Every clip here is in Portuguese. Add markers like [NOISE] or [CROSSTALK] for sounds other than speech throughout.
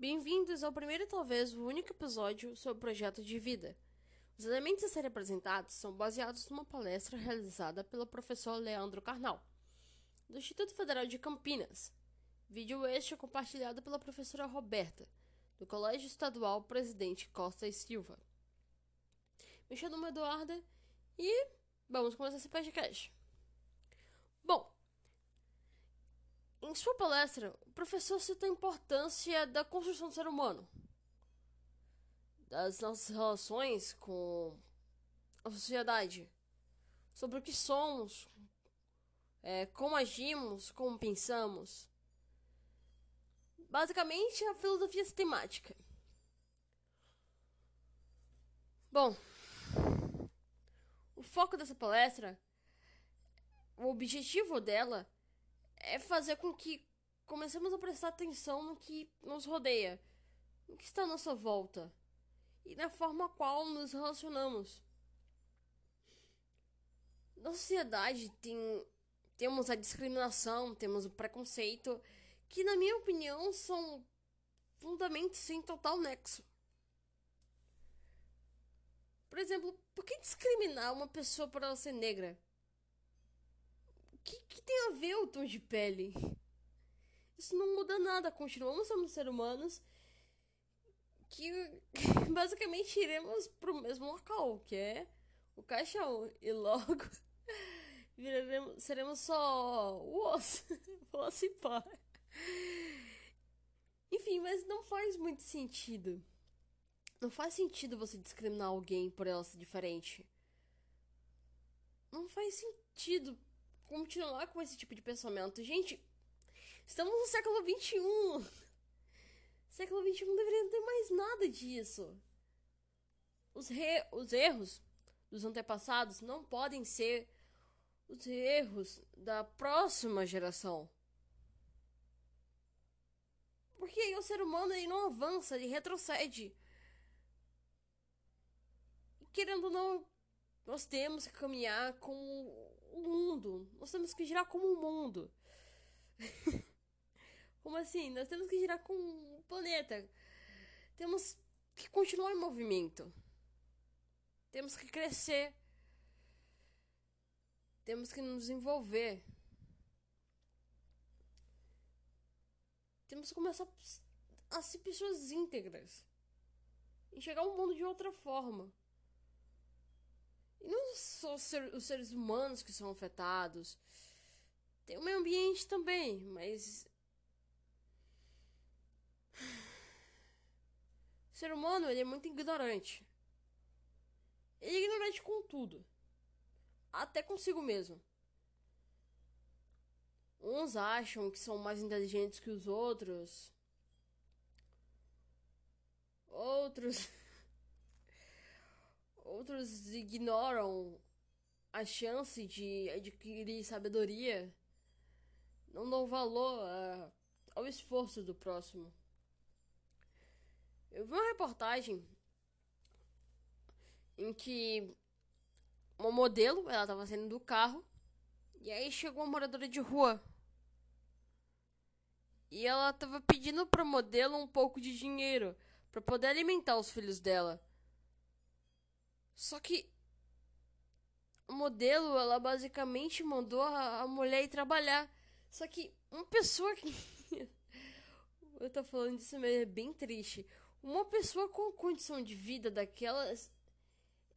Bem-vindos ao primeiro e talvez o único episódio sobre o projeto de vida. Os elementos a serem apresentados são baseados numa palestra realizada pelo professor Leandro Carnal, do Instituto Federal de Campinas. Vídeo este compartilhado pela professora Roberta, do Colégio Estadual Presidente Costa e Silva. Me chamo Eduarda e vamos começar esse podcast. Bom, em sua palestra, o professor cita a importância da construção do ser humano, das nossas relações com a sociedade, sobre o que somos, é, como agimos, como pensamos. Basicamente, a filosofia sistemática. Bom, o foco dessa palestra, o objetivo dela é fazer com que comecemos a prestar atenção no que nos rodeia, no que está à nossa volta e na forma qual nos relacionamos. Na sociedade tem, temos a discriminação, temos o preconceito, que na minha opinião são fundamentos sem total nexo. Por exemplo, por que discriminar uma pessoa por ela ser negra? Que, que tem a ver o tom de pele? Isso não muda nada. Continuamos sendo seres humanos que [LAUGHS] basicamente iremos pro mesmo local, que é o caixão. E logo [LAUGHS] viraremos, seremos só o osso. osso e pá. Enfim, mas não faz muito sentido. Não faz sentido você discriminar alguém por ela ser diferente. Não faz sentido continuar com esse tipo de pensamento. Gente, estamos no século XXI. [LAUGHS] Século XXI não deveria ter mais nada disso. Os, re... os erros dos antepassados não podem ser os erros da próxima geração. Porque o ser humano ele não avança, ele retrocede. Querendo ou não, nós temos que caminhar com o mundo. Nós temos que girar como o mundo. [LAUGHS] como assim? Nós temos que girar com o planeta. Temos que continuar em movimento. Temos que crescer. Temos que nos desenvolver. Temos que começar a ser pessoas íntegras. Enxergar o mundo de outra forma. E não só os seres humanos que são afetados. Tem o meio ambiente também, mas. [SIGHS] O ser humano ele é muito ignorante. Ele é ignorante com tudo. Até consigo mesmo. Uns acham que são mais inteligentes que os outros. Outros outros ignoram a chance de adquirir sabedoria, não dão valor a, ao esforço do próximo. Eu vi uma reportagem em que uma modelo, ela estava saindo do carro, e aí chegou uma moradora de rua. E ela estava pedindo para modelo um pouco de dinheiro para poder alimentar os filhos dela. Só que o modelo, ela basicamente mandou a, a mulher ir trabalhar. Só que uma pessoa que. [LAUGHS] Eu tô falando disso, mas é bem triste. Uma pessoa com condição de vida daquelas.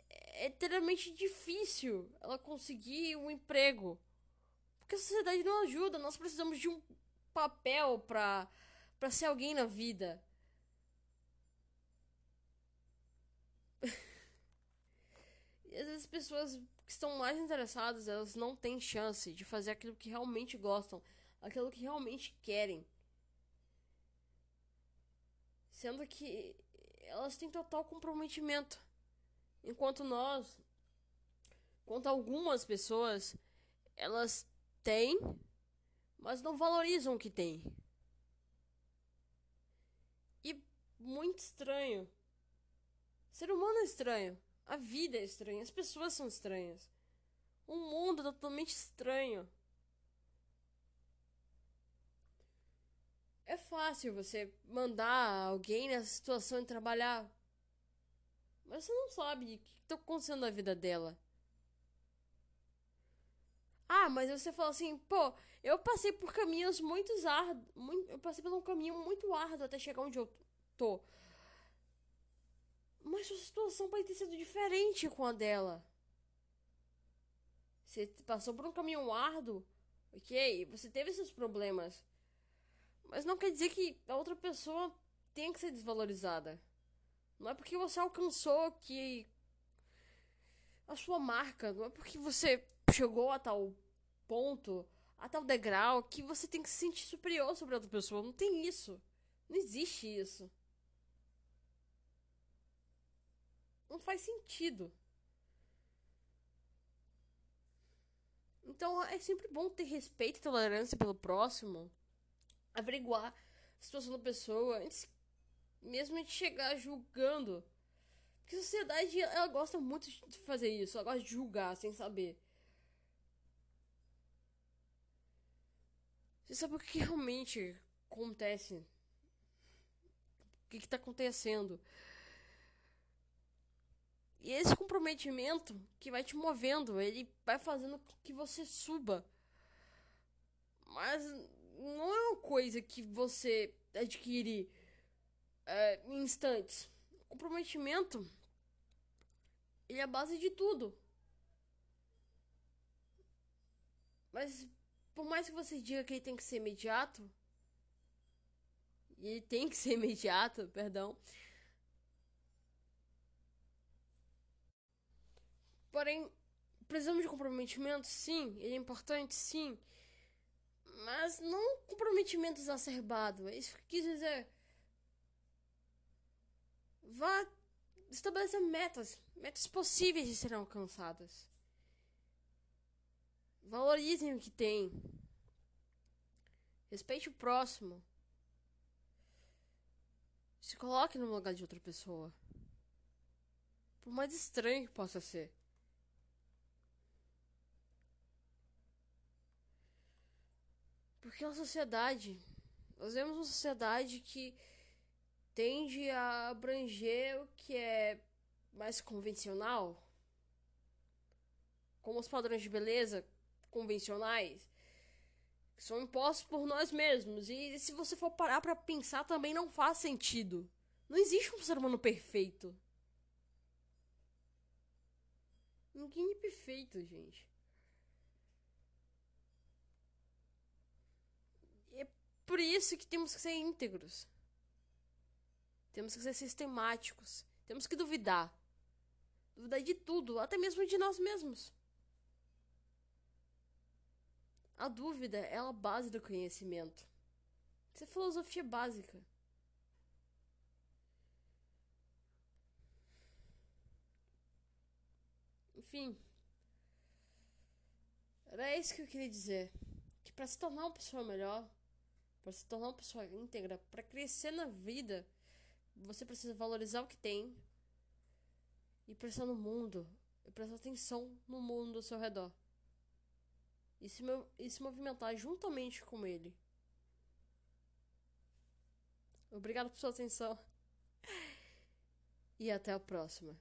É extremamente difícil ela conseguir um emprego. Porque a sociedade não ajuda. Nós precisamos de um papel pra, pra ser alguém na vida. As pessoas que estão mais interessadas, elas não têm chance de fazer aquilo que realmente gostam, aquilo que realmente querem. Sendo que elas têm total comprometimento. Enquanto nós, enquanto algumas pessoas, elas têm, mas não valorizam o que têm. E muito estranho. ser humano é estranho. A vida é estranha, as pessoas são estranhas. O mundo é totalmente estranho. é fácil você mandar alguém nessa situação e trabalhar. Mas você não sabe o que está acontecendo na vida dela. Ah, mas você fala assim, pô, eu passei por caminhos muito árduos. Eu passei por um caminho muito árduo até chegar onde eu tô. Mas sua situação pode ter sido diferente com a dela. Você passou por um caminho árduo, ok? Você teve seus problemas. Mas não quer dizer que a outra pessoa tenha que ser desvalorizada. Não é porque você alcançou que a sua marca, não é porque você chegou a tal ponto, a tal degrau, que você tem que se sentir superior sobre a outra pessoa. Não tem isso. Não existe isso. Faz sentido. Então é sempre bom ter respeito e tolerância pelo próximo averiguar a situação da pessoa antes mesmo de chegar julgando. Porque a sociedade ela gosta muito de fazer isso, ela gosta de julgar sem saber. Você sabe o que realmente acontece? O que está acontecendo? E esse comprometimento que vai te movendo, ele vai fazendo com que você suba. Mas não é uma coisa que você adquire é, em instantes. O comprometimento ele é a base de tudo. Mas por mais que você diga que ele tem que ser imediato, e ele tem que ser [LAUGHS] imediato, perdão. Porém, precisamos de comprometimento, sim. Ele é importante, sim. Mas não comprometimento exacerbado. É isso que quis dizer. Vá estabelecer metas. Metas possíveis de serem alcançadas. Valorizem o que tem. Respeite o próximo. Se coloque no lugar de outra pessoa. Por mais estranho que possa ser. Porque é uma sociedade. Nós vemos uma sociedade que tende a abranger o que é mais convencional, como os padrões de beleza convencionais, que são impostos por nós mesmos. E se você for parar para pensar, também não faz sentido. Não existe um ser humano perfeito. Ninguém é perfeito, gente. Por isso que temos que ser íntegros. Temos que ser sistemáticos. Temos que duvidar. Duvidar de tudo, até mesmo de nós mesmos. A dúvida é a base do conhecimento. Isso é filosofia básica. Enfim. Era isso que eu queria dizer. Que para se tornar uma pessoa melhor, para se tornar uma pessoa íntegra, para crescer na vida, você precisa valorizar o que tem e prestar no mundo, e prestar atenção no mundo ao seu redor. E se, e se movimentar juntamente com ele. Obrigado por sua atenção. [LAUGHS] E até a próxima.